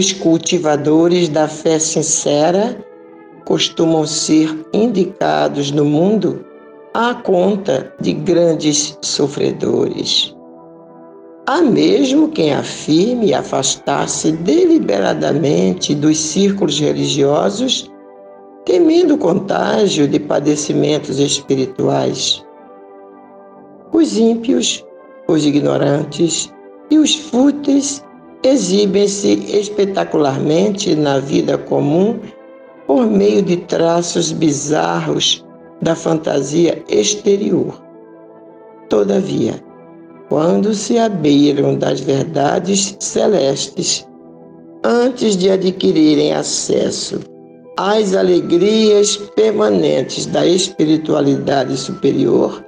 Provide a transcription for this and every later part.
Os cultivadores da fé sincera costumam ser indicados no mundo à conta de grandes sofredores. Há mesmo quem afirme afastar-se deliberadamente dos círculos religiosos, temendo o contágio de padecimentos espirituais. Os ímpios, os ignorantes e os fúteis exibem-se espetacularmente na vida comum por meio de traços bizarros da fantasia exterior. Todavia, quando se abeiram das verdades celestes, antes de adquirirem acesso às alegrias permanentes da espiritualidade superior,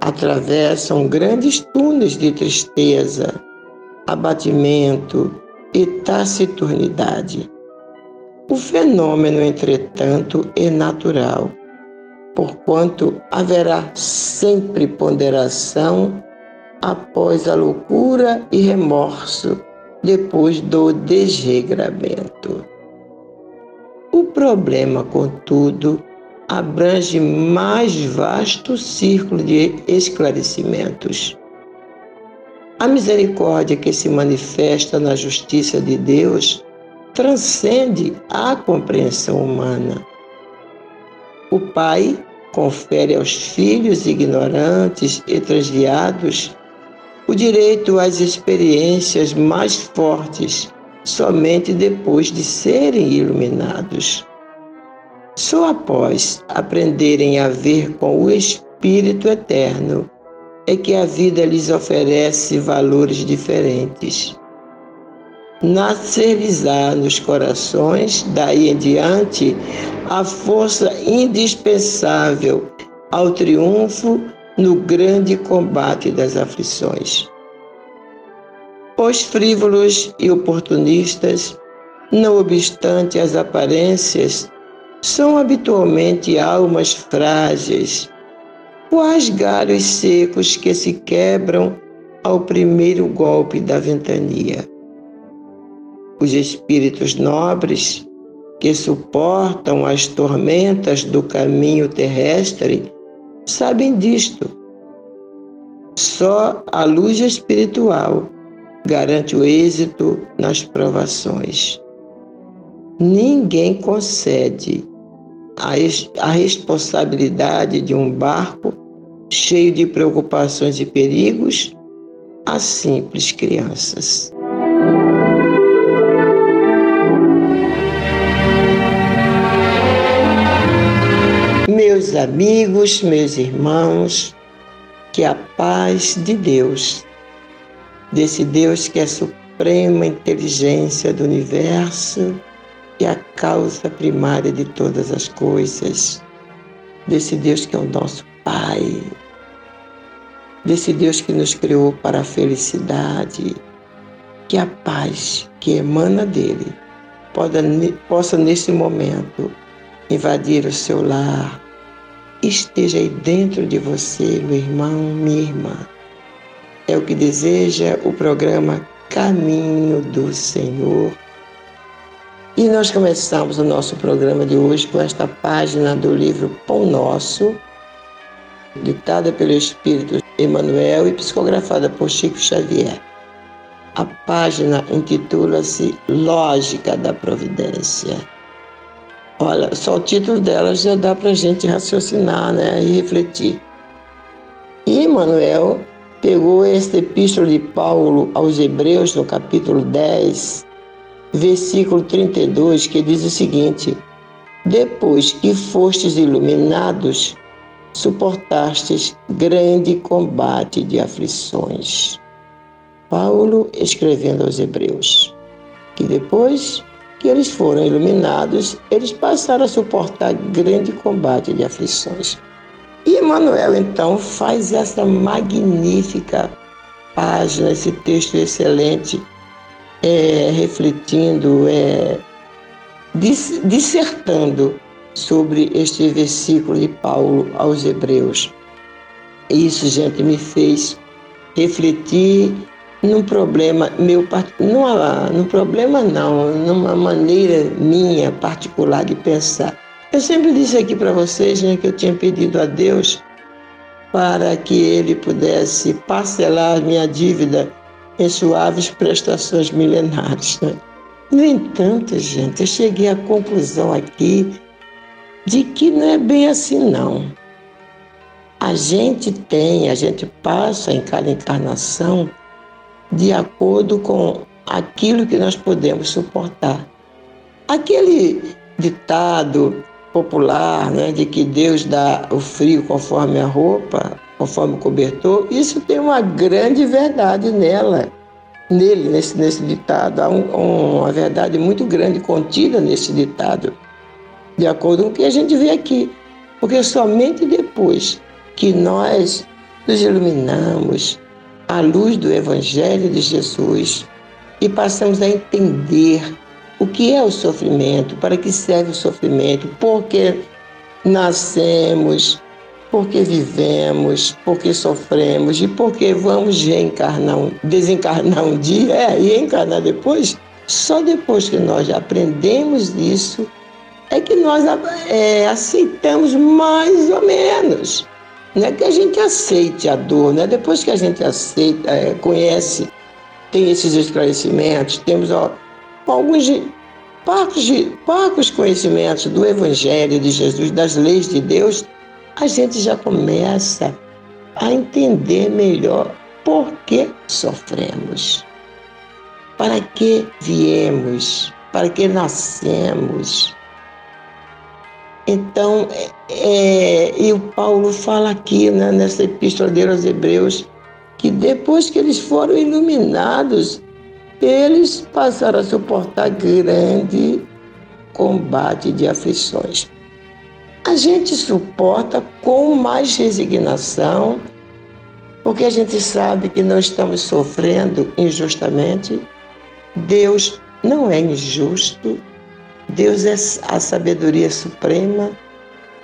atravessam grandes túneis de tristeza, abatimento e taciturnidade. O fenômeno, entretanto, é natural, porquanto haverá sempre ponderação após a loucura e remorso depois do desregramento. O problema, contudo, abrange mais vasto círculo de esclarecimentos. A misericórdia que se manifesta na justiça de Deus transcende a compreensão humana. O Pai confere aos filhos ignorantes e transviados o direito às experiências mais fortes somente depois de serem iluminados. Só após aprenderem a ver com o Espírito Eterno é que a vida lhes oferece valores diferentes. Nascer-lhes-á nos corações, daí em diante, a força indispensável ao triunfo no grande combate das aflições. Os frívolos e oportunistas, não obstante as aparências, são habitualmente almas frágeis, Quais galhos secos que se quebram ao primeiro golpe da ventania? Os espíritos nobres que suportam as tormentas do caminho terrestre sabem disto. Só a luz espiritual garante o êxito nas provações. Ninguém concede a, responsabilidade de um barco cheio de preocupações e perigos a simples crianças. Meus amigos, meus irmãos, que a paz de Deus, desse Deus que é suprema inteligência do universo, e a causa primária de todas as coisas, desse Deus que é o nosso Pai, desse Deus que nos criou para a felicidade, que a paz que emana dele possa, nesse momento invadir o seu lar, esteja aí dentro de você, meu irmão, minha irmã. É o que deseja o programa Caminho do Senhor. E nós começamos o nosso programa de hoje com esta página do livro Pão Nosso, ditada pelo Espírito Emmanuel e psicografada por Chico Xavier. A página intitula-se Lógica da Providência. Olha, só o título dela já dá para a gente raciocinar né, e refletir. E Emmanuel pegou esta epístola de Paulo aos Hebreus, no capítulo 10, versículo 32, que diz o seguinte: Depois que fostes iluminados, suportastes grande combate de aflições. Paulo escrevendo aos Hebreus, que depois que eles foram iluminados, eles passaram a suportar grande combate de aflições. E Emmanuel, então, faz essa magnífica página, esse texto excelente, é, refletindo, é, dissertando sobre este versículo de Paulo aos Hebreus. Isso, gente, me fez refletir num problema meu, numa, num problema não, numa maneira minha particular de pensar. Eu sempre disse aqui para vocês né, que eu tinha pedido a Deus para que Ele pudesse parcelar minha dívida em suaves prestações milenares. Né? No entanto, gente, eu cheguei à conclusão aqui de que não é bem assim, não. A gente tem, a gente passa em cada encarnação de acordo com aquilo que nós podemos suportar. Aquele ditado popular, né, de que Deus dá o frio conforme a roupa, conforme o cobertor, isso tem uma grande verdade nela, nele, nesse, nesse ditado. Há um, uma verdade muito grande contida nesse ditado, de acordo com o que a gente vê aqui. Porque somente depois que nós nos iluminamos, à luz do Evangelho de Jesus e passamos a entender o que é o sofrimento, para que serve o sofrimento, por que nascemos, por que vivemos, por que sofremos e por que vamos reencarnar, desencarnar um dia é, e encarnar depois. Só depois que nós aprendemos isso é que nós é, aceitamos mais ou menos não é que a gente aceite a dor, né? Depois que a gente aceita, é, conhece, tem esses esclarecimentos, temos ó, alguns parcos, parcos conhecimentos do Evangelho de Jesus, das leis de Deus, a gente já começa a entender melhor por que sofremos, para que viemos, para que nascemos, então, é, e o Paulo fala aqui né, nessa epístola dele aos Hebreus que depois que eles foram iluminados, eles passaram a suportar grande combate de aflições. A gente suporta com mais resignação, porque a gente sabe que não estamos sofrendo injustamente. Deus não é injusto, Deus é a sabedoria suprema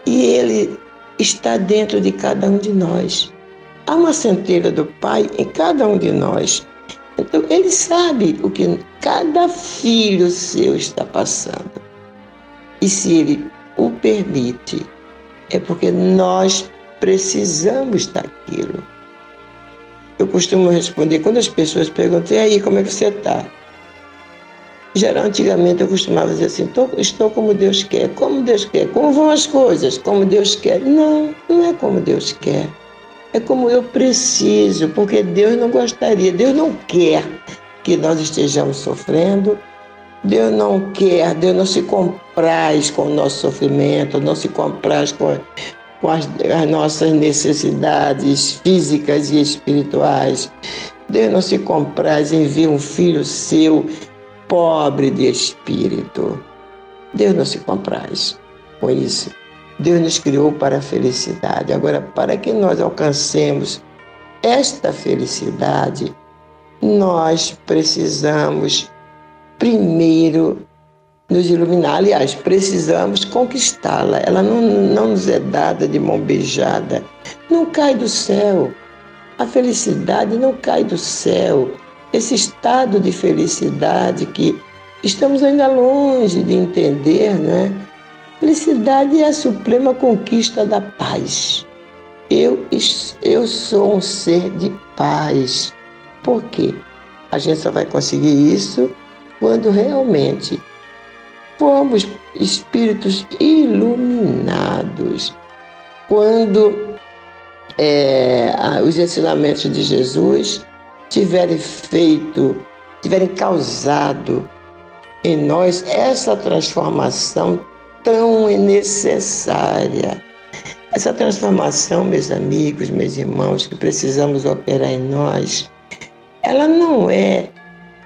e Ele está dentro de cada um de nós. Há uma centelha do Pai em cada um de nós. Então, Ele sabe o que cada filho seu está passando. E se Ele o permite, é porque nós precisamos daquilo. Eu costumo responder, quando as pessoas perguntam, e aí, como é que você está? Geral, antigamente eu costumava dizer assim, estou como Deus quer, como Deus quer, como vão as coisas, como Deus quer. Não, não é como Deus quer. É como eu preciso, porque Deus não gostaria, Deus não quer que nós estejamos sofrendo, Deus não quer, Deus não se compraz com o nosso sofrimento, não se compraz com, com as, as nossas necessidades físicas e espirituais. Deus não se compraz em ver um filho seu pobre de espírito. Deus não se compraz com isso. Deus nos criou para a felicidade. Agora, para que nós alcancemos esta felicidade, nós precisamos primeiro nos iluminar. Aliás, precisamos conquistá-la. Ela não, não nos é dada de mão beijada. Não cai do céu. A felicidade não cai do céu. Esse estado de felicidade que estamos ainda longe de entender, né? Felicidade é a suprema conquista da paz. Eu, eu sou um ser de paz. Por quê? A gente só vai conseguir isso quando realmente formos espíritos iluminados. Quando é, os ensinamentos de Jesus tiverem feito, tiverem causado em nós essa transformação tão necessária. Essa transformação, meus amigos, meus irmãos, que precisamos operar em nós, ela não é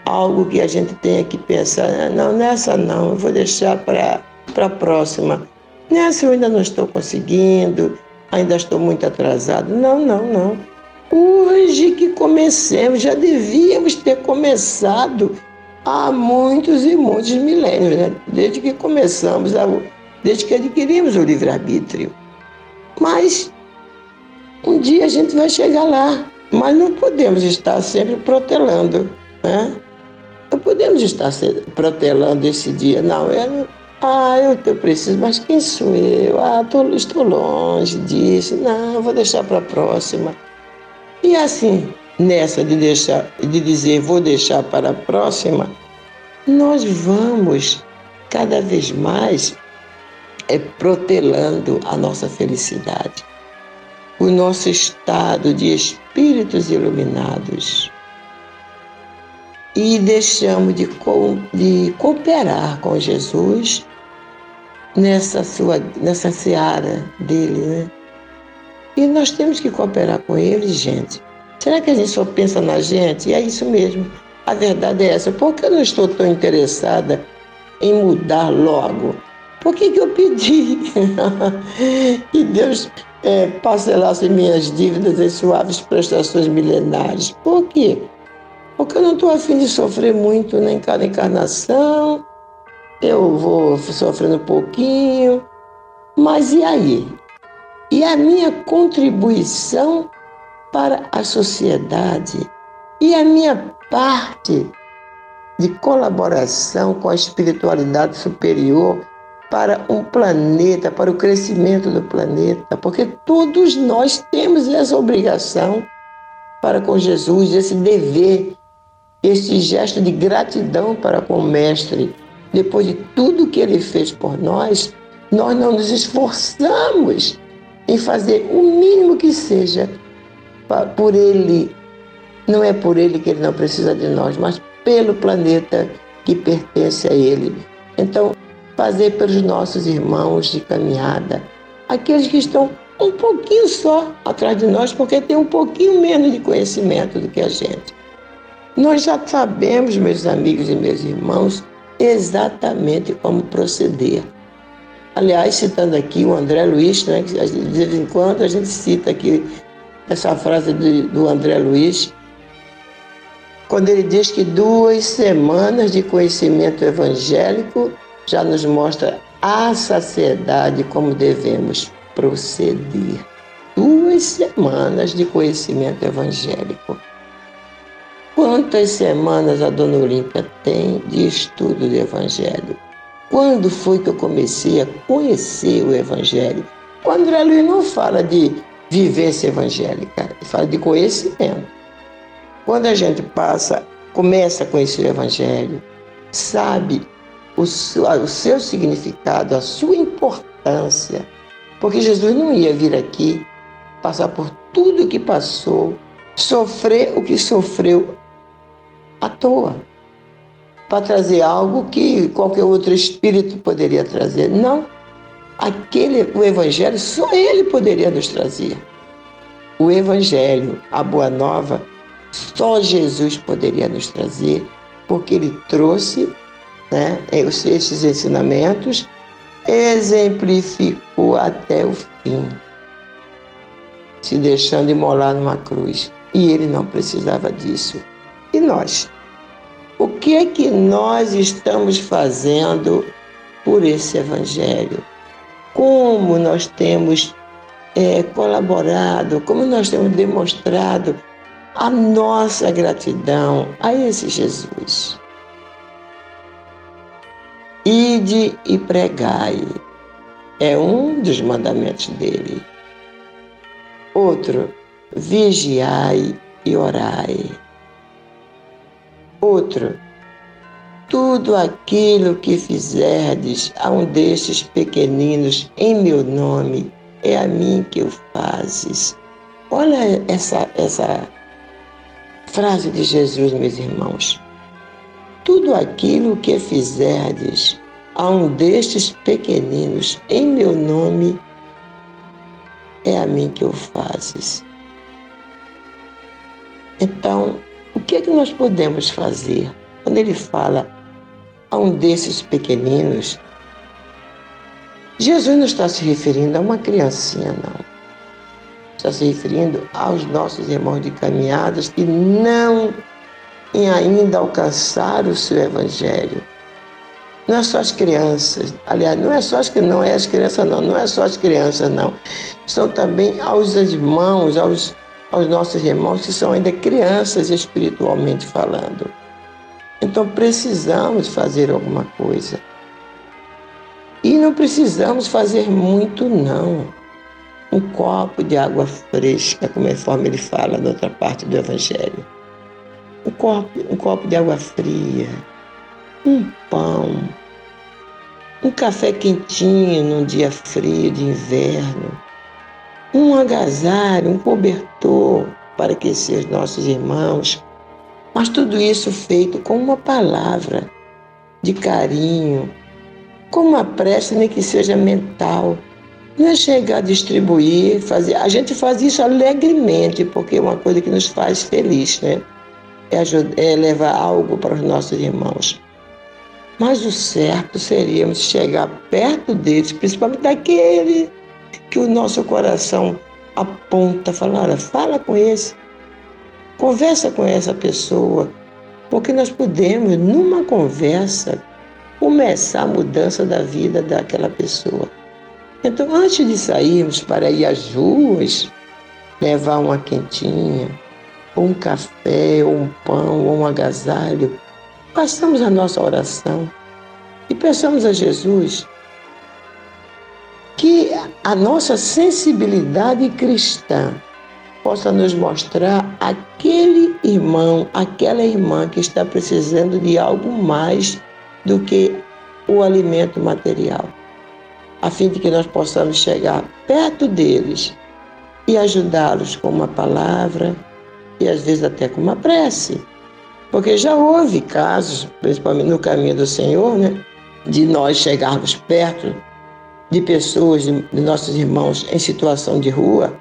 algo que a gente tenha que pensar, não, nessa não, eu vou deixar para a próxima. Nessa eu ainda não estou conseguindo, ainda estou muito atrasado. Não, não, não. Hoje que comecemos, já devíamos ter começado há muitos e muitos milênios, né? desde que começamos, a, desde que adquirimos o livre-arbítrio. Mas um dia a gente vai chegar lá, mas não podemos estar sempre protelando. Né? Não podemos estar protelando esse dia. Não, eu, ah, eu, eu preciso, mas quem sou eu? Ah, tô, estou longe disso. Não, vou deixar para a próxima. E assim, nessa de deixar, de dizer vou deixar para a próxima, nós vamos cada vez mais é, protelando a nossa felicidade, o nosso estado de espíritos iluminados. E deixamos de, de cooperar com Jesus nessa, sua, nessa seara dele, né? E nós temos que cooperar com ele, gente, Será que a gente só pensa na gente? E é isso mesmo. A verdade é essa. Por que eu não estou tão interessada em mudar logo? Por que, que eu pedi que Deus é, parcelasse minhas dívidas em suaves prestações milenares? Por quê? Porque eu não estou afim de sofrer muito nem cada encarnação, eu vou sofrendo um pouquinho, mas e aí? E a minha contribuição para a sociedade e a minha parte de colaboração com a espiritualidade superior para um planeta, para o crescimento do planeta, porque todos nós temos essa obrigação para com Jesus, esse dever, esse gesto de gratidão para com o Mestre. Depois de tudo que ele fez por nós, nós não nos esforçamos em fazer o mínimo que seja por ele, não é por ele que ele não precisa de nós, mas pelo planeta que pertence a ele. Então, fazer pelos nossos irmãos de caminhada, aqueles que estão um pouquinho só atrás de nós, porque tem um pouquinho menos de conhecimento do que a gente. Nós já sabemos, meus amigos e meus irmãos, exatamente como proceder. Aliás, citando aqui o André Luiz, né, que de vez em quando a gente cita aqui essa frase de, do André Luiz, quando ele diz que duas semanas de conhecimento evangélico já nos mostra a saciedade como devemos proceder. Duas semanas de conhecimento evangélico. Quantas semanas a dona Olímpia tem de estudo do Evangelho? Quando foi que eu comecei a conhecer o Evangelho? O André Luiz não fala de vivência evangélica, ele fala de conhecimento. Quando a gente passa, começa a conhecer o Evangelho, sabe o seu, o seu significado, a sua importância, porque Jesus não ia vir aqui passar por tudo o que passou, sofrer o que sofreu à toa, para trazer algo que qualquer outro espírito poderia trazer. Não. aquele, o Evangelho, só ele poderia nos trazer. O Evangelho, a Boa Nova, só Jesus poderia nos trazer, porque ele trouxe né, esses ensinamentos, exemplificou até o fim, se deixando imolar numa cruz. E ele não precisava disso. E nós? O que é que nós estamos fazendo por esse Evangelho? Como nós temos é, colaborado, como nós temos demonstrado a nossa gratidão a esse Jesus. Ide e pregai é um dos mandamentos dele. Outro, vigiai e orai. Outro, tudo aquilo que fizerdes a um destes pequeninos em meu nome, é a mim que o fazes. Olha essa, essa frase de Jesus, meus irmãos. Tudo aquilo que fizerdes a um destes pequeninos em meu nome, é a mim que o fazes. Então, que é que nós podemos fazer quando ele fala a um desses pequeninos? Jesus não está se referindo a uma criancinha, não. Está se referindo aos nossos irmãos de caminhadas que não ainda alcançaram o seu evangelho. Não é só as crianças, aliás, não é só as que não é as crianças não, não é só as crianças não. São também aos irmãos, aos, aos nossos irmãos que são ainda crianças espiritualmente falando. Então precisamos fazer alguma coisa. E não precisamos fazer muito, não. Um copo de água fresca, conforme ele fala na outra parte do Evangelho. Um copo, um copo de água fria, um pão, um café quentinho num dia frio de inverno, um agasalho, um cobertor para aquecer os nossos irmãos, mas tudo isso feito com uma palavra de carinho, com uma prece nem que seja mental. Não é chegar a distribuir, fazer. A gente faz isso alegremente, porque é uma coisa que nos faz feliz, né? É, ajudar, é levar algo para os nossos irmãos. Mas o certo seria chegar perto deles, principalmente daquele que o nosso coração aponta, falando, olha, fala com esse, conversa com essa pessoa, porque nós podemos, numa conversa, começar a mudança da vida daquela pessoa. Então, antes de sairmos para ir às ruas, levar uma quentinha, ou um café, ou um pão, ou um agasalho, façamos a nossa oração e peçamos a Jesus que a nossa sensibilidade cristã possa nos mostrar aquele irmão, aquela irmã que está precisando de algo mais do que o alimento material, a fim de que nós possamos chegar perto deles e ajudá-los com uma palavra e às vezes até com uma prece. Porque já houve casos, principalmente no caminho do Senhor, né, de nós chegarmos perto de pessoas, de, nossos irmãos em situação de rua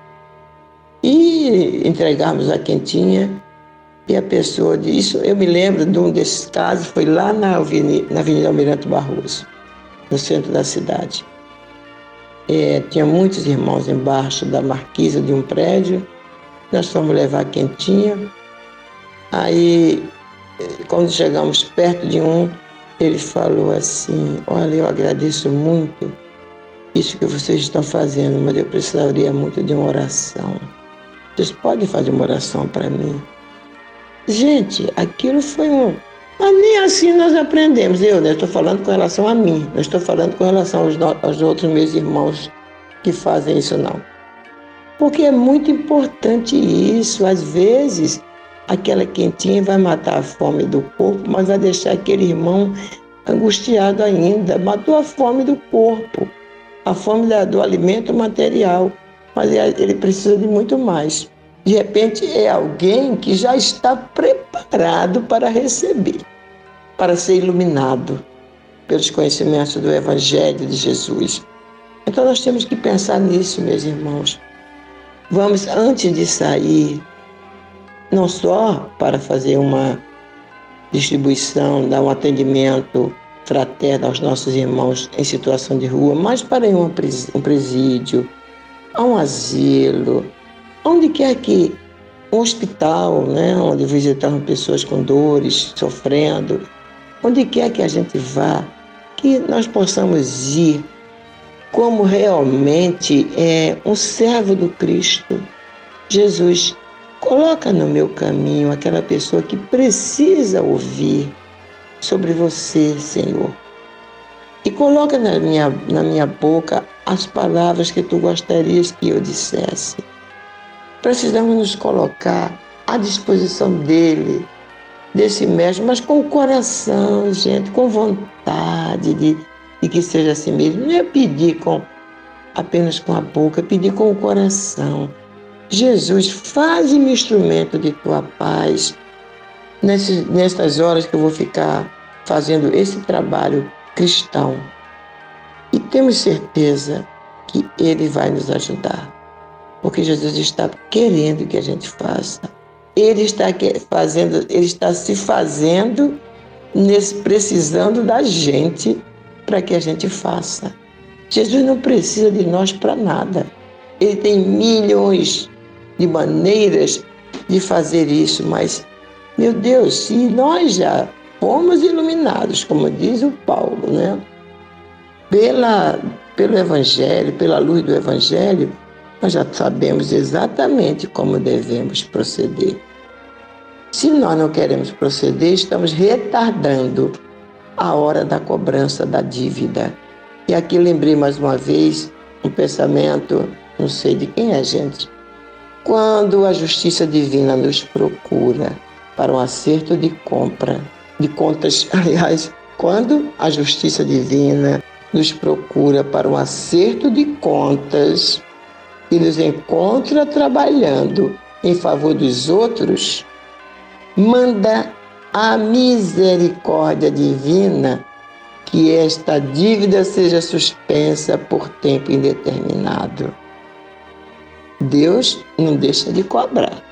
e entregarmos a quentinha e a pessoa disso, eu me lembro de um desses casos, foi lá na Avenida, na Avenida Almirante Barroso, no centro da cidade. É, tinha muitos irmãos embaixo da marquisa de um prédio, nós fomos levar quentinha. Aí, quando chegamos perto de um, ele falou assim: Olha, eu agradeço muito isso que vocês estão fazendo, mas eu precisaria muito de uma oração. Vocês podem fazer uma oração para mim? Gente, aquilo foi um. Mas nem assim nós aprendemos. Eu né, estou falando com relação a mim, não estou falando com relação aos, aos outros meus irmãos que fazem isso, não. Porque é muito importante isso. Às vezes, aquela quentinha vai matar a fome do corpo, mas vai deixar aquele irmão angustiado ainda. Matou a fome do corpo, a fome do alimento material, mas ele precisa de muito mais. De repente é alguém que já está preparado para receber, para ser iluminado pelos conhecimentos do Evangelho de Jesus. Então nós temos que pensar nisso, meus irmãos. Vamos, antes de sair, não só para fazer uma distribuição, dar um atendimento fraterno aos nossos irmãos em situação de rua, mas para um presídio, a um asilo, onde quer que um hospital, né, onde visitamos pessoas com dores, sofrendo, onde quer que a gente vá, que nós possamos ir como realmente é um servo do Cristo. Jesus, coloca no meu caminho aquela pessoa que precisa ouvir sobre você, Senhor. E coloca na minha, na minha boca as palavras que tu gostarias que eu dissesse. Precisamos nos colocar à disposição dele, desse mestre, mas com o coração, gente, com vontade de e que seja assim mesmo. Não é pedir com apenas com a boca, é pedir com o coração. Jesus, faz-me instrumento de tua paz nesses, nessas horas que eu vou ficar fazendo esse trabalho cristão. E temos certeza que Ele vai nos ajudar, porque Jesus está querendo que a gente faça. Ele está fazendo, Ele está se fazendo, nesse, precisando da gente para que a gente faça. Jesus não precisa de nós para nada. Ele tem milhões de maneiras de fazer isso, mas, meu Deus, se nós já fomos iluminados, como diz o Paulo, né? Pela, pelo Evangelho, pela luz do Evangelho, nós já sabemos exatamente como devemos proceder. Se nós não queremos proceder, estamos retardando a hora da cobrança da dívida. E aqui lembrei mais uma vez um pensamento, não sei de quem é, gente. Quando a justiça divina nos procura para um acerto de compra, de contas, aliás, quando a justiça divina nos procura para um acerto de contas e nos encontra trabalhando em favor dos outros, manda a misericórdia divina que esta dívida seja suspensa por tempo indeterminado. Deus não deixa de cobrar.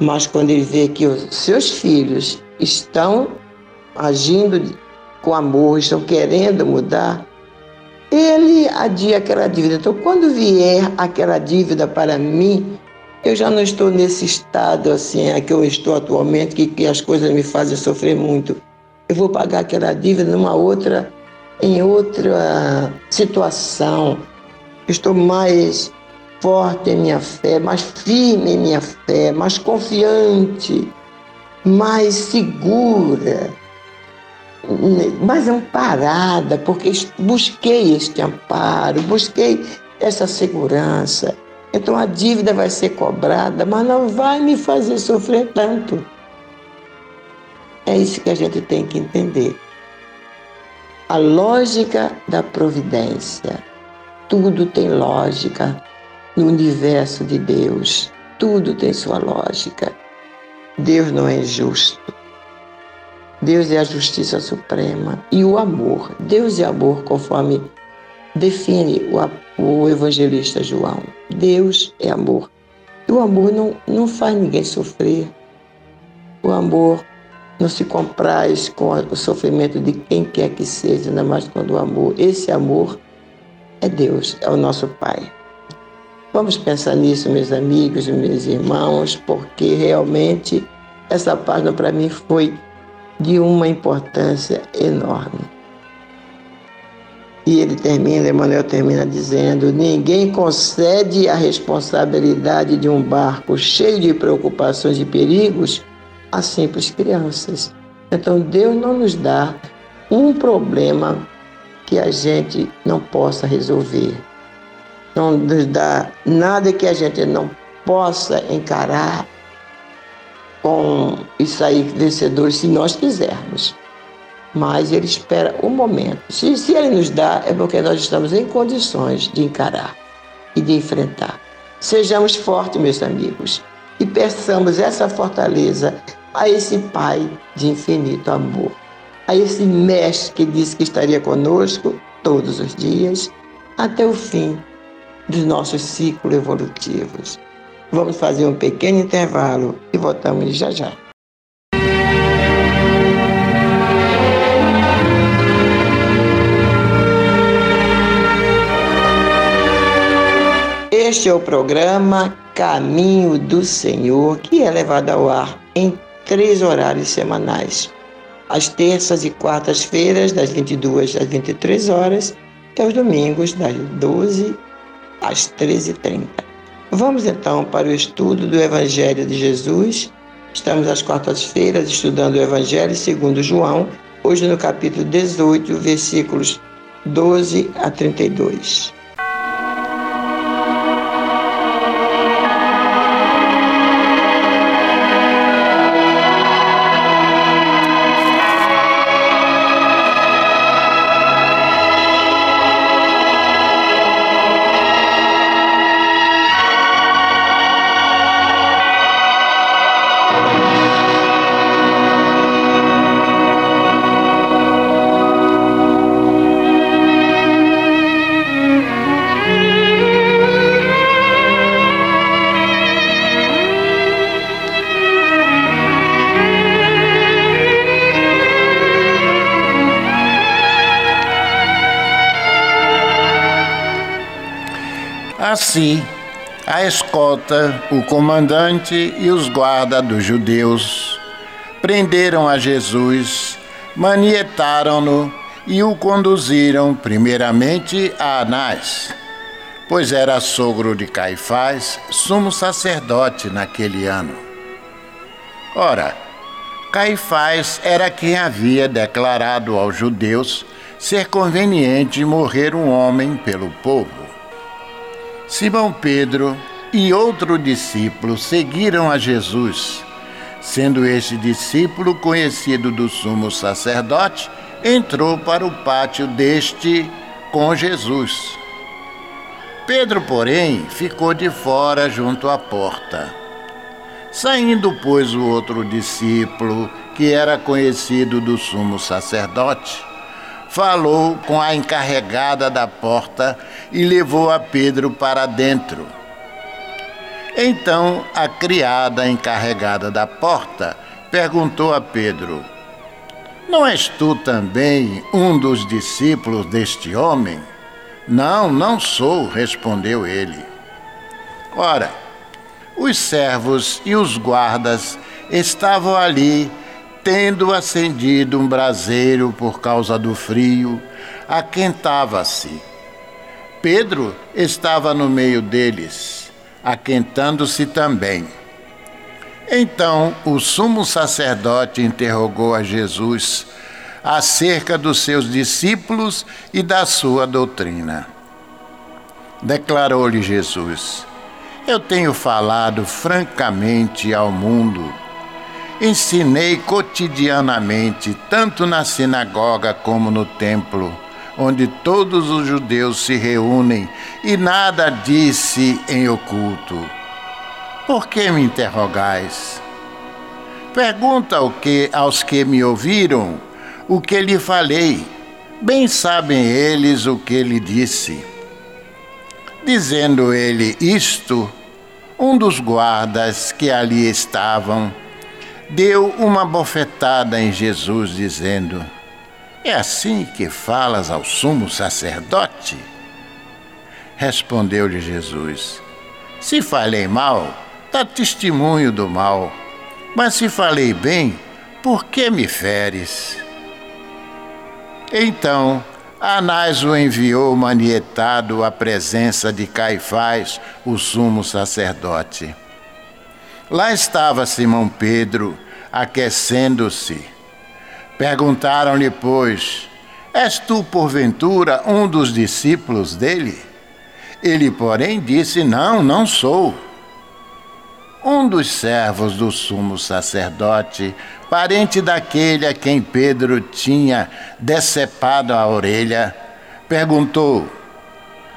Mas quando ele vê que os seus filhos estão agindo com amor, estão querendo mudar, ele adia aquela dívida. Então, quando vier aquela dívida para mim, eu já não estou nesse estado assim é que eu estou atualmente, que, que as coisas me fazem sofrer muito. Eu vou pagar aquela dívida numa outra, em outra situação. Estou mais forte em minha fé, mais firme em minha fé, mais confiante, mais segura, mais amparada, porque busquei este amparo, busquei essa segurança. Então a dívida vai ser cobrada, mas não vai me fazer sofrer tanto. É isso que a gente tem que entender. A lógica da providência. Tudo tem lógica no universo de Deus. Tudo tem sua lógica. Deus não é injusto. Deus é a justiça suprema e o amor. Deus é amor, conforme define o, o evangelista João. Deus é amor. E o amor não, não faz ninguém sofrer. O amor não se compraz com o sofrimento de quem quer que seja, ainda mais quando o amor, esse amor é Deus, é o nosso Pai. Vamos pensar nisso, meus amigos, meus irmãos, porque realmente essa página para mim foi de uma importância enorme. E ele termina, Emmanuel termina dizendo: ninguém concede a responsabilidade de um barco cheio de preocupações e perigos a simples crianças. Então Deus não nos dá um problema que a gente não possa resolver. Não nos dá nada que a gente não possa encarar com e sair vencedor se nós quisermos mas ele espera o momento. Se, se ele nos dá, é porque nós estamos em condições de encarar e de enfrentar. Sejamos fortes, meus amigos, e peçamos essa fortaleza a esse Pai de infinito amor, a esse Mestre que disse que estaria conosco todos os dias até o fim dos nossos ciclos evolutivos. Vamos fazer um pequeno intervalo e voltamos já já. Este é o programa Caminho do Senhor, que é levado ao ar em três horários semanais. Às terças e quartas-feiras, das 22 às 23 horas, e aos domingos, das 12 às 13h30. Vamos então para o estudo do Evangelho de Jesus. Estamos às quartas-feiras estudando o Evangelho segundo João, hoje no capítulo 18, versículos 12 a 32. Assim, a escolta, o comandante e os guardas dos judeus prenderam a Jesus, manietaram-no e o conduziram primeiramente a Anás, pois era sogro de Caifás, sumo sacerdote naquele ano. Ora, Caifás era quem havia declarado aos judeus ser conveniente morrer um homem pelo povo. Simão Pedro e outro discípulo seguiram a Jesus. Sendo este discípulo conhecido do sumo sacerdote, entrou para o pátio deste com Jesus. Pedro, porém, ficou de fora junto à porta. Saindo, pois, o outro discípulo, que era conhecido do sumo sacerdote, falou com a encarregada da porta e levou a Pedro para dentro. Então a criada encarregada da porta perguntou a Pedro: Não és tu também um dos discípulos deste homem? Não, não sou, respondeu ele. Ora, os servos e os guardas estavam ali tendo acendido um braseiro por causa do frio, aquentava-se. Pedro estava no meio deles, aquentando-se também. Então o sumo sacerdote interrogou a Jesus acerca dos seus discípulos e da sua doutrina. Declarou-lhe Jesus: Eu tenho falado francamente ao mundo ensinei cotidianamente, tanto na sinagoga como no templo, onde todos os judeus se reúnem, e nada disse em oculto. Por que me interrogais? Pergunta que aos que me ouviram o que lhe falei. Bem sabem eles o que lhe disse. Dizendo ele isto, um dos guardas que ali estavam deu uma bofetada em Jesus, dizendo: É assim que falas ao sumo sacerdote? Respondeu-lhe Jesus: Se falei mal, dá testemunho do mal. Mas se falei bem, por que me feres? Então, Anás o enviou manietado à presença de Caifás, o sumo sacerdote. Lá estava Simão Pedro, aquecendo-se. Perguntaram-lhe, pois, És tu, porventura, um dos discípulos dele? Ele, porém, disse: Não, não sou. Um dos servos do sumo sacerdote, parente daquele a quem Pedro tinha decepado a orelha, perguntou: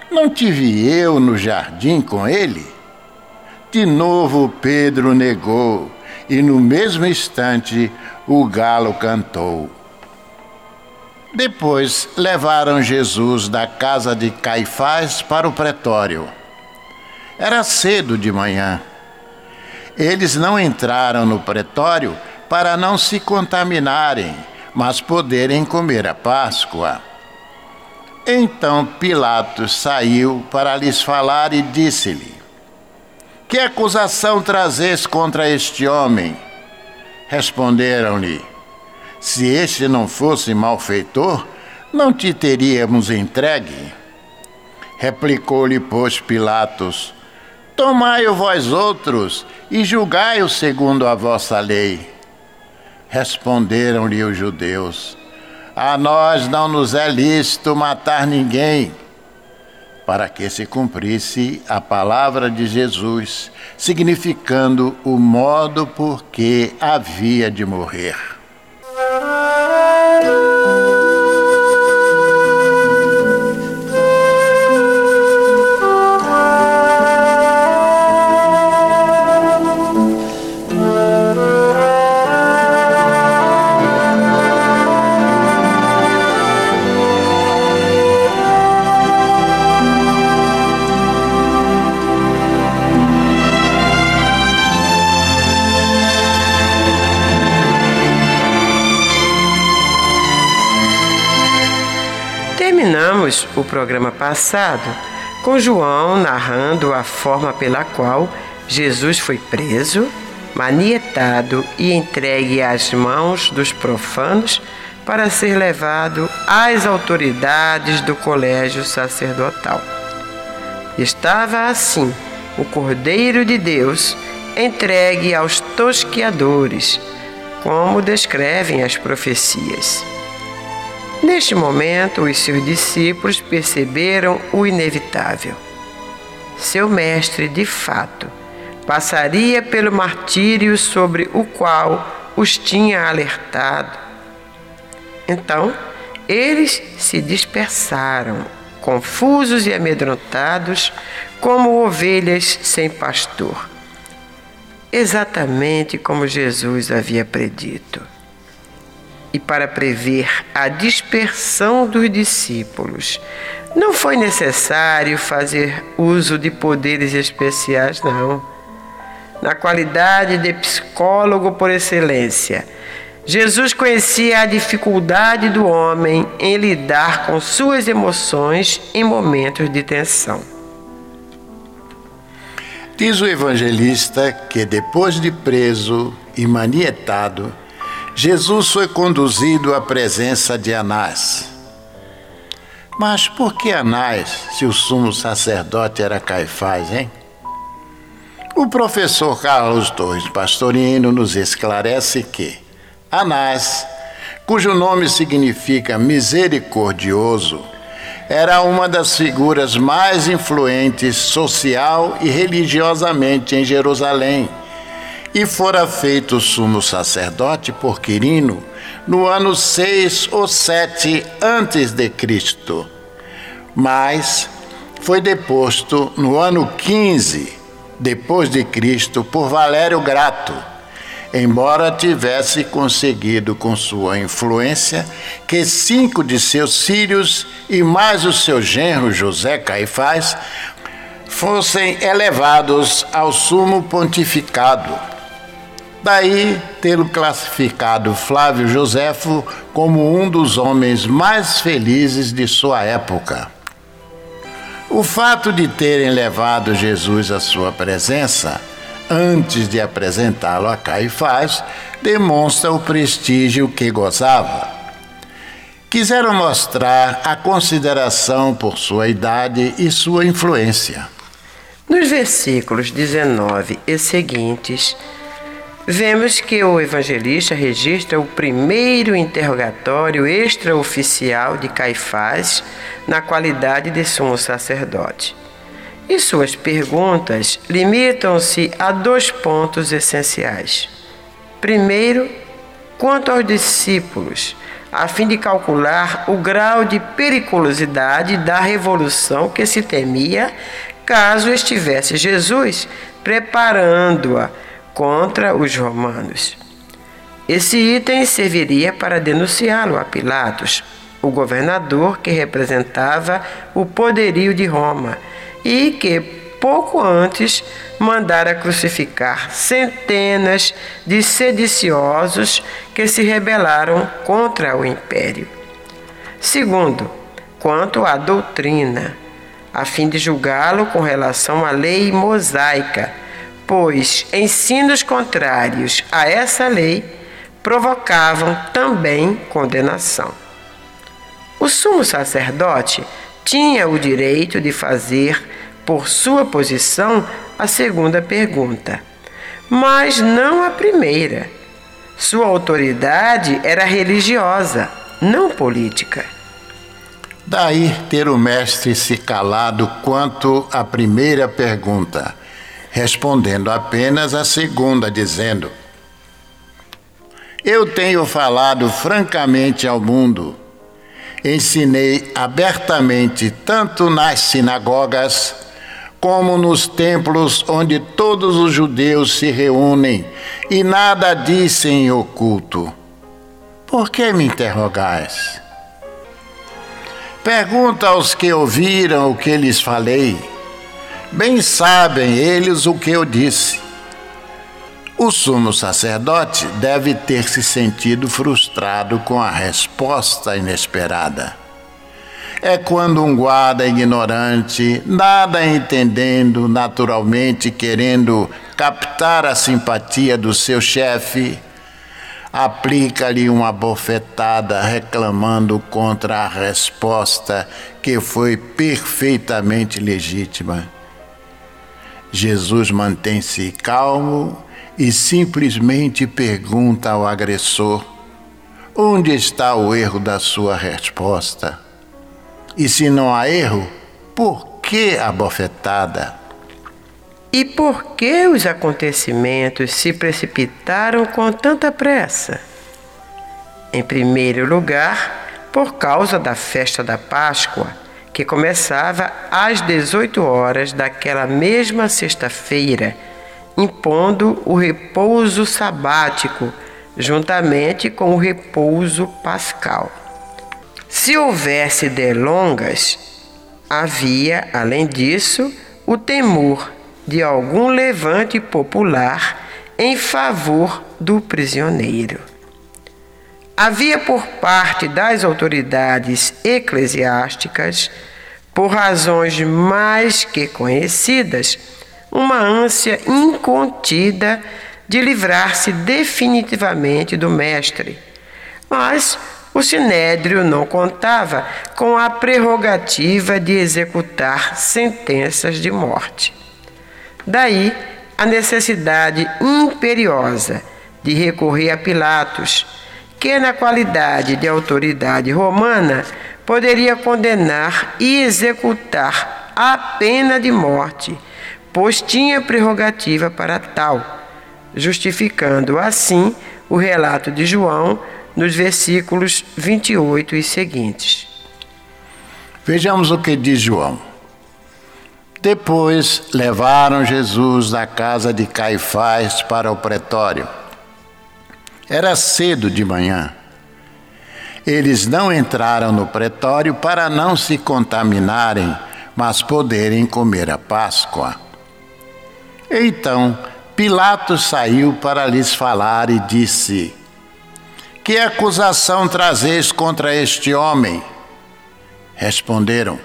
Não te vi eu no jardim com ele? De novo Pedro negou, e no mesmo instante o galo cantou. Depois levaram Jesus da casa de Caifás para o pretório. Era cedo de manhã. Eles não entraram no pretório para não se contaminarem, mas poderem comer a Páscoa. Então Pilatos saiu para lhes falar e disse-lhe: Que acusação trazes contra este homem? Responderam-lhe: Se este não fosse malfeitor, não te teríamos entregue. Replicou-lhe, pois, Pilatos: Tomai-o vós outros e julgai-o segundo a vossa lei. Responderam-lhe os judeus: A nós não nos é lícito matar ninguém para que se cumprisse a palavra de Jesus, significando o modo por que havia de morrer. Terminamos o programa passado com João narrando a forma pela qual Jesus foi preso, manietado e entregue às mãos dos profanos para ser levado às autoridades do colégio sacerdotal. Estava assim o Cordeiro de Deus entregue aos tosqueadores, como descrevem as profecias. Neste momento, os seus discípulos perceberam o inevitável. Seu mestre, de fato, passaria pelo martírio sobre o qual os tinha alertado. Então, eles se dispersaram, confusos e amedrontados, como ovelhas sem pastor. Exatamente como Jesus havia predito e para prever a dispersão dos discípulos. Não foi necessário fazer uso de poderes especiais, não. Na qualidade de psicólogo por excelência, Jesus conhecia a dificuldade do homem em lidar com suas emoções em momentos de tensão. Diz o evangelista que depois de preso e manietado, Jesus foi conduzido à presença de Anás. Mas por que Anás, se o sumo sacerdote era Caifás, hein? O professor Carlos Torres Pastorino nos esclarece que Anás, cujo nome significa misericordioso, era uma das figuras mais influentes social e religiosamente em Jerusalém e fora feito sumo sacerdote por Quirino no ano 6 ou 7 antes de Cristo. Mas foi deposto no ano 15 depois de Cristo por Valério Grato, embora tivesse conseguido com sua influência que cinco de seus filhos e mais o seu genro José Caifás fossem elevados ao sumo pontificado Daí tê-lo classificado Flávio Joséfo como um dos homens mais felizes de sua época. O fato de terem levado Jesus à sua presença, antes de apresentá-lo a Caifás, demonstra o prestígio que gozava. Quiseram mostrar a consideração por sua idade e sua influência. Nos versículos 19 e seguintes, vemos que o evangelista registra o primeiro interrogatório extraoficial de Caifás na qualidade de sumo sacerdote. E suas perguntas limitam-se a dois pontos essenciais. Primeiro, quanto aos discípulos, a fim de calcular o grau de periculosidade da revolução que se temia caso estivesse Jesus preparando-a contra os romanos. Esse item serviria para denunciá-lo a Pilatos, o governador que representava o poderio de Roma e que pouco antes mandara crucificar centenas de sediciosos que se rebelaram contra o império. Segundo, quanto à doutrina, a fim de julgá-lo com relação à lei mosaica, pois ensinos contrários a essa lei provocavam também condenação. O sumo sacerdote tinha o direito de fazer, por sua posição, a segunda pergunta, mas não a primeira. Sua autoridade era religiosa, não política. Daí ter o mestre se calado quanto à primeira pergunta, respondendo apenas a segunda, dizendo: Eu tenho falado francamente ao mundo, ensinei abertamente tanto nas sinagogas como nos templos onde todos os judeus se reúnem e nada dizem em oculto. Por que me interrogais? Pergunta aos que ouviram o que lhes falei. Bem sabem eles o que eu disse. O sumo sacerdote deve ter se sentido frustrado com a resposta inesperada. É quando um guarda ignorante, nada entendendo, naturalmente querendo captar a simpatia do seu chefe, aplica-lhe uma bofetada reclamando contra a resposta que foi perfeitamente legítima. Jesus mantém-se calmo e simplesmente pergunta ao agressor: onde está o erro da sua resposta? E se não há erro, por que a bofetada? E por que os acontecimentos se precipitaram com tanta pressa? Em primeiro lugar, por causa da festa da Páscoa, que começava às 18 horas daquela mesma sexta-feira, impondo o repouso sabático juntamente com o repouso pascal. Se houvesse delongas, havia, além disso, o temor de algum levante popular em favor do prisioneiro. Havia por parte das autoridades eclesiásticas, por razões mais que conhecidas, uma ânsia incontida de livrar-se definitivamente do Mestre. Mas o Sinédrio não contava com a prerrogativa de executar sentenças de morte. Daí a necessidade imperiosa de recorrer a Pilatos, que, na qualidade de autoridade romana, poderia condenar e executar a pena de morte, pois tinha prerrogativa para tal, justificando assim o relato de João nos versículos 28 e seguintes. Vejamos o que diz João. Depois levaram Jesus da casa de Caifás para o pretório. Era cedo de manhã. Eles não entraram no pretório para não se contaminarem, mas poderem comer a Páscoa. Então Pilatos saiu para lhes falar e disse: Que acusação trazeis contra este homem? Responderam: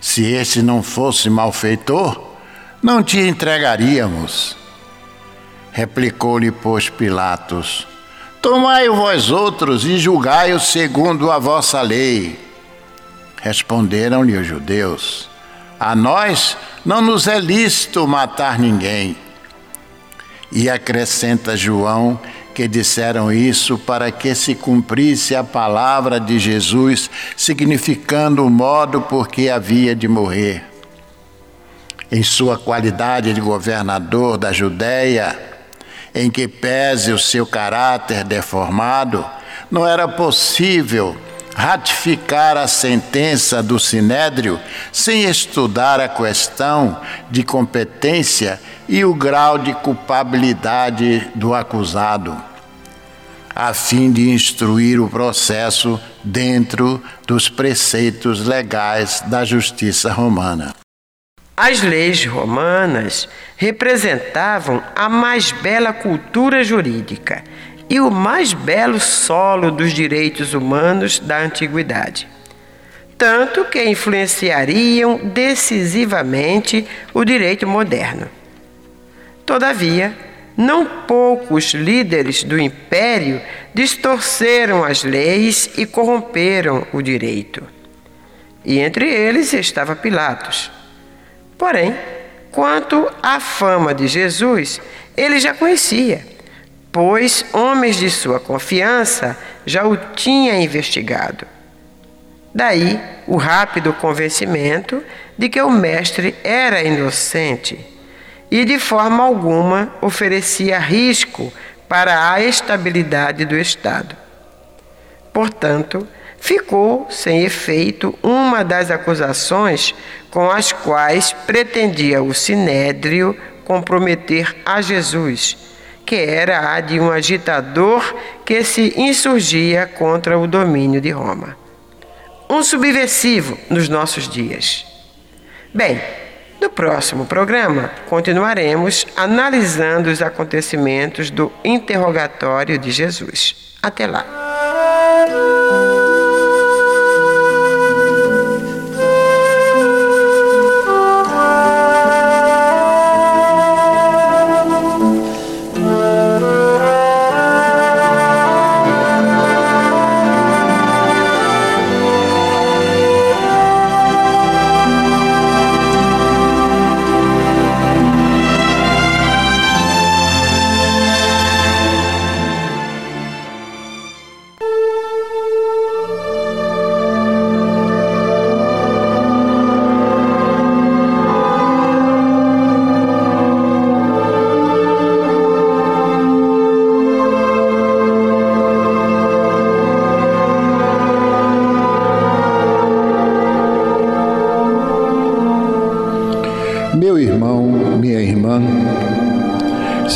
se esse não fosse malfeitor, não te entregaríamos. Replicou-lhe, pois, Pilatos: Tomai-o vós outros e julgai-o segundo a vossa lei. Responderam-lhe os judeus: A nós não nos é lícito matar ninguém. E acrescenta João que disseram isso para que se cumprisse a palavra de Jesus, significando o modo por que havia de morrer. Em sua qualidade de governador da Judéia, em que pese o seu caráter deformado, não era possível ratificar a sentença do Sinédrio sem estudar a questão de competência e o grau de culpabilidade do acusado. a fim de instruir o processo dentro dos preceitos legais da justiça romana. As leis romanas representavam a mais bela cultura jurídica e o mais belo solo dos direitos humanos da antiguidade, tanto que influenciariam decisivamente o direito moderno. Todavia, não poucos líderes do império distorceram as leis e corromperam o direito. E entre eles estava Pilatos. Porém, quanto à fama de Jesus, ele já conhecia, pois homens de sua confiança já o tinham investigado. Daí o rápido convencimento de que o mestre era inocente e de forma alguma oferecia risco para a estabilidade do Estado. Portanto, ficou sem efeito uma das acusações com as quais pretendia o Sinédrio comprometer a Jesus, que era a de um agitador que se insurgia contra o domínio de Roma. Um subversivo nos nossos dias. Bem, no próximo programa, continuaremos analisando os acontecimentos do interrogatório de Jesus. Até lá!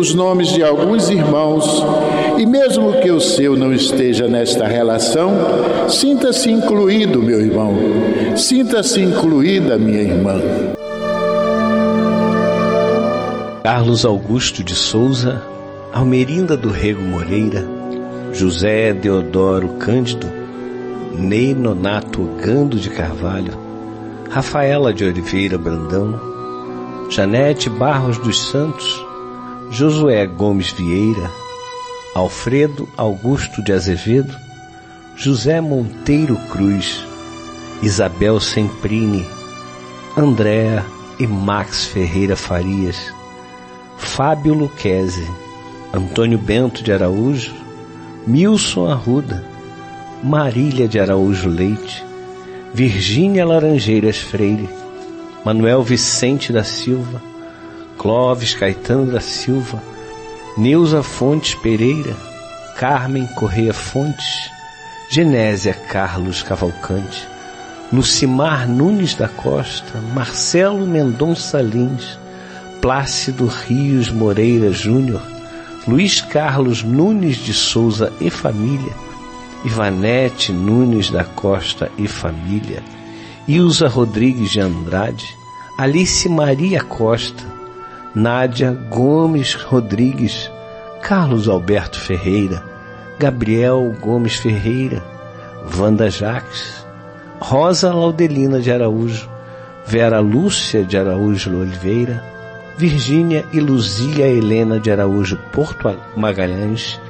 os nomes de alguns irmãos e, mesmo que o seu não esteja nesta relação, sinta-se incluído, meu irmão, sinta-se incluída, minha irmã. Carlos Augusto de Souza, Almerinda do Rego Moreira, José Deodoro Cândido, Ney Nonato Gando de Carvalho, Rafaela de Oliveira Brandão, Janete Barros dos Santos, Josué Gomes Vieira, Alfredo Augusto de Azevedo, José Monteiro Cruz, Isabel Semprini, Andréa e Max Ferreira Farias, Fábio Luquezzi, Antônio Bento de Araújo, Milson Arruda, Marília de Araújo Leite, Virgínia Laranjeiras Freire, Manuel Vicente da Silva, Clóvis Caetano da Silva, Neuza Fontes Pereira, Carmen Correia Fontes, Genésia Carlos Cavalcante, Lucimar Nunes da Costa, Marcelo Mendonça Lins, Plácido Rios Moreira Júnior, Luiz Carlos Nunes de Souza e família, Ivanete Nunes da Costa e família, Ilza Rodrigues de Andrade, Alice Maria Costa, Nádia Gomes Rodrigues, Carlos Alberto Ferreira, Gabriel Gomes Ferreira, Wanda Jacques, Rosa Laudelina de Araújo, Vera Lúcia de Araújo Oliveira, Virgínia e Luzia Helena de Araújo Porto Magalhães,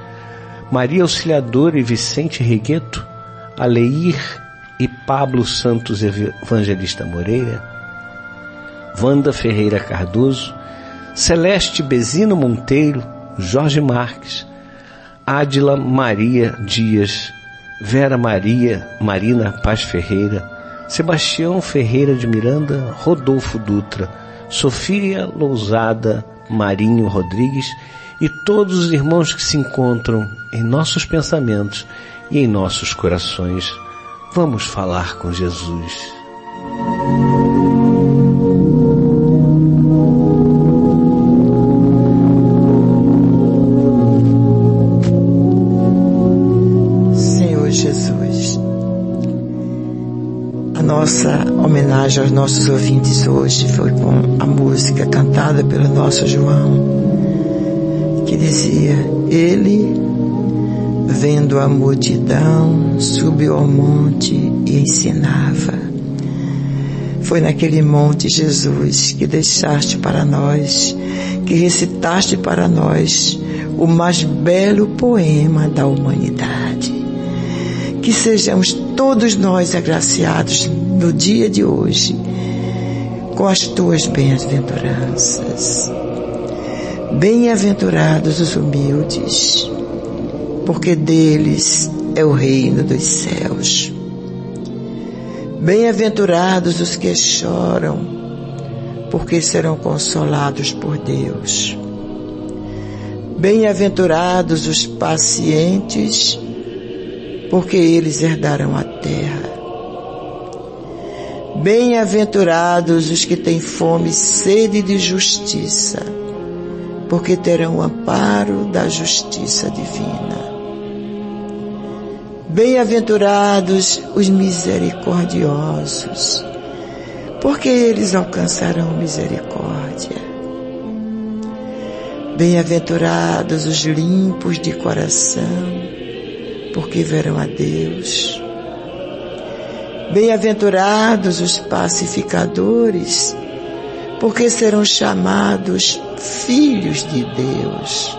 Maria Auxiliadora e Vicente Rigueto, Aleir e Pablo Santos Evangelista Moreira, Wanda Ferreira Cardoso, Celeste Bezino Monteiro, Jorge Marques, Ádila Maria Dias, Vera Maria Marina Paz Ferreira, Sebastião Ferreira de Miranda, Rodolfo Dutra, Sofia Lousada Marinho Rodrigues e todos os irmãos que se encontram em nossos pensamentos e em nossos corações. Vamos falar com Jesus. Nossa homenagem aos nossos ouvintes hoje foi com a música cantada pelo nosso João, que dizia: Ele, vendo a multidão, subiu ao monte e ensinava. Foi naquele monte, Jesus, que deixaste para nós, que recitaste para nós o mais belo poema da humanidade. Que sejamos todos nós agraciados no dia de hoje com as tuas bem-aventuranças. Bem-aventurados os humildes, porque deles é o reino dos céus. Bem-aventurados os que choram, porque serão consolados por Deus. Bem-aventurados os pacientes, porque eles herdarão a terra. Bem-aventurados os que têm fome e sede de justiça, porque terão o amparo da justiça divina. Bem-aventurados os misericordiosos, porque eles alcançarão misericórdia. Bem-aventurados os limpos de coração, porque verão a Deus. Bem-aventurados os pacificadores, porque serão chamados filhos de Deus.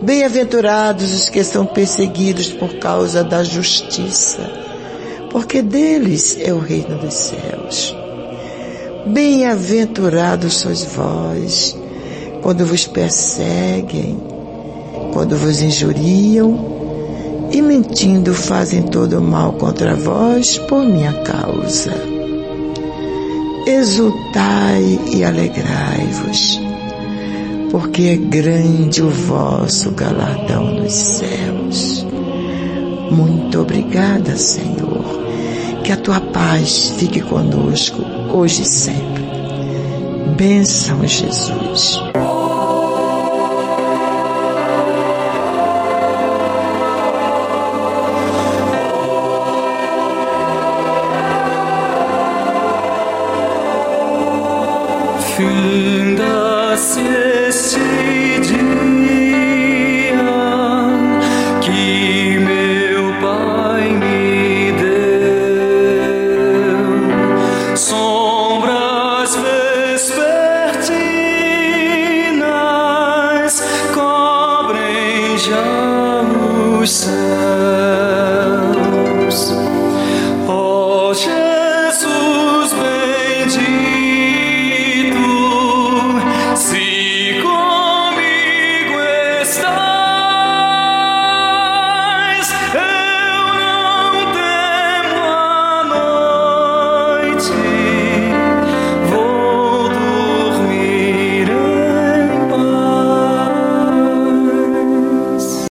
Bem-aventurados os que são perseguidos por causa da justiça, porque deles é o reino dos céus. Bem-aventurados sois vós, quando vos perseguem, quando vos injuriam e mentindo fazem todo o mal contra vós por minha causa. Exultai e alegrai-vos, porque é grande o vosso galardão nos céus. Muito obrigada, Senhor. Que a tua paz fique conosco hoje e sempre. Bênção, Jesus. Finda-se este